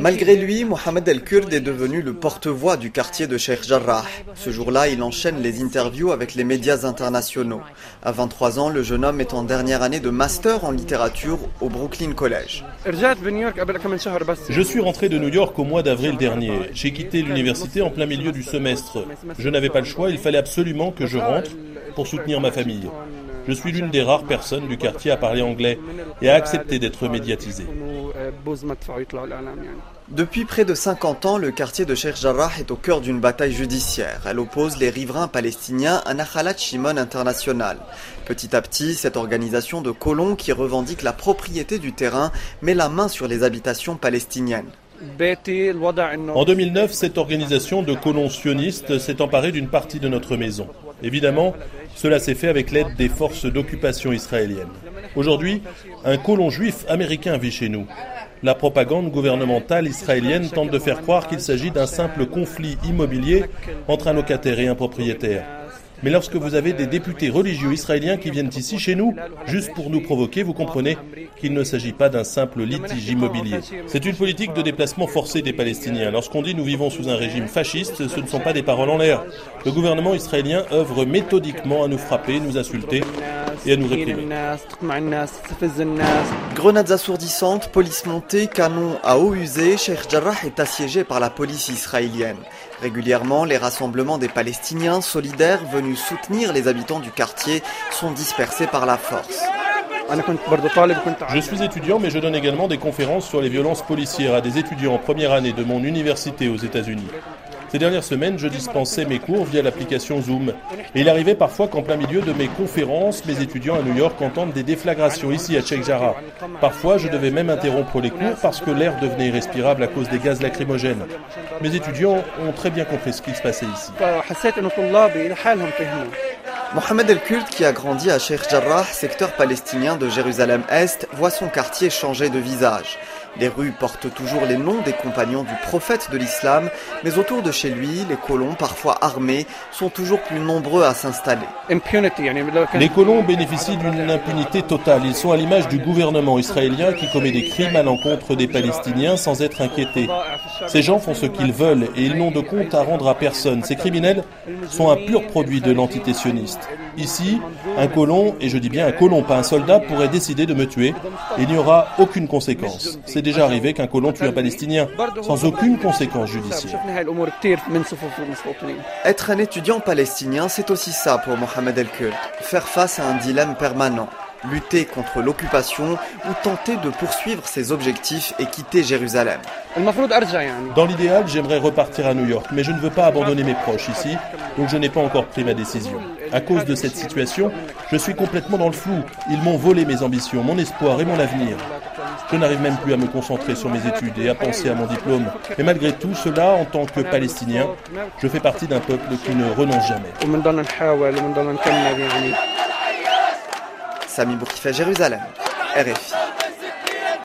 Malgré lui, Mohamed El-Kurd est devenu le porte-voix du quartier de Sheikh Jarrah. Ce jour-là, il enchaîne les interviews avec les médias internationaux. À 23 ans, le jeune homme est en dernière année de master en littérature au Brooklyn College. Je suis rentré de New York au mois d'avril dernier. J'ai quitté l'université en plein milieu du semestre. Je n'avais pas le choix, il fallait absolument que je rentre pour soutenir ma famille. Je suis l'une des rares personnes du quartier à parler anglais et à accepter d'être médiatisée. Depuis près de 50 ans, le quartier de Sheikh est au cœur d'une bataille judiciaire. Elle oppose les riverains palestiniens à Nahalat Shimon International. Petit à petit, cette organisation de colons qui revendique la propriété du terrain met la main sur les habitations palestiniennes. En 2009, cette organisation de colons sionistes s'est emparée d'une partie de notre maison. Évidemment, cela s'est fait avec l'aide des forces d'occupation israéliennes. Aujourd'hui, un colon juif américain vit chez nous. La propagande gouvernementale israélienne tente de faire croire qu'il s'agit d'un simple conflit immobilier entre un locataire et un propriétaire. Mais lorsque vous avez des députés religieux israéliens qui viennent ici chez nous, juste pour nous provoquer, vous comprenez qu'il ne s'agit pas d'un simple litige immobilier. C'est une politique de déplacement forcé des Palestiniens. Lorsqu'on dit nous vivons sous un régime fasciste, ce ne sont pas des paroles en l'air. Le gouvernement israélien œuvre méthodiquement à nous frapper, nous insulter et à nous réprimer. Grenades assourdissantes, police montée, canons à eau usée, Sheikh Jarrah est assiégé par la police israélienne. Régulièrement, les rassemblements des Palestiniens solidaires venus soutenir les habitants du quartier sont dispersés par la force. Je suis étudiant, mais je donne également des conférences sur les violences policières à des étudiants en première année de mon université aux États-Unis. Ces dernières semaines, je dispensais mes cours via l'application Zoom. Et il arrivait parfois qu'en plein milieu de mes conférences, mes étudiants à New York entendent des déflagrations ici à Sheikh Jarrah. Parfois, je devais même interrompre les cours parce que l'air devenait irrespirable à cause des gaz lacrymogènes. Mes étudiants ont très bien compris ce qui se passait ici. Mohamed El-Kult, qui a grandi à Sheikh Jarrah, secteur palestinien de Jérusalem-Est, voit son quartier changer de visage. Les rues portent toujours les noms des compagnons du prophète de l'islam, mais autour de chez lui, les colons, parfois armés, sont toujours plus nombreux à s'installer. Les colons bénéficient d'une impunité totale. Ils sont à l'image du gouvernement israélien qui commet des crimes à l'encontre des Palestiniens sans être inquiété. Ces gens font ce qu'ils veulent et ils n'ont de compte à rendre à personne. Ces criminels sont un pur produit de l'entité sioniste. Ici, un colon, et je dis bien un colon, pas un soldat, pourrait décider de me tuer et il n'y aura aucune conséquence. C'est déjà arrivé qu'un colon tue un Palestinien sans aucune conséquence judiciaire. Être un étudiant palestinien, c'est aussi ça pour Mohamed El-Kult. Faire face à un dilemme permanent lutter contre l'occupation ou tenter de poursuivre ses objectifs et quitter Jérusalem. Dans l'idéal, j'aimerais repartir à New York, mais je ne veux pas abandonner mes proches ici, donc je n'ai pas encore pris ma décision. À cause de cette situation, je suis complètement dans le flou. Ils m'ont volé mes ambitions, mon espoir et mon avenir. Je n'arrive même plus à me concentrer sur mes études et à penser à mon diplôme. Mais malgré tout cela, en tant que Palestinien, je fais partie d'un peuple qui ne renonce jamais. Sami Bourkifa, Jérusalem.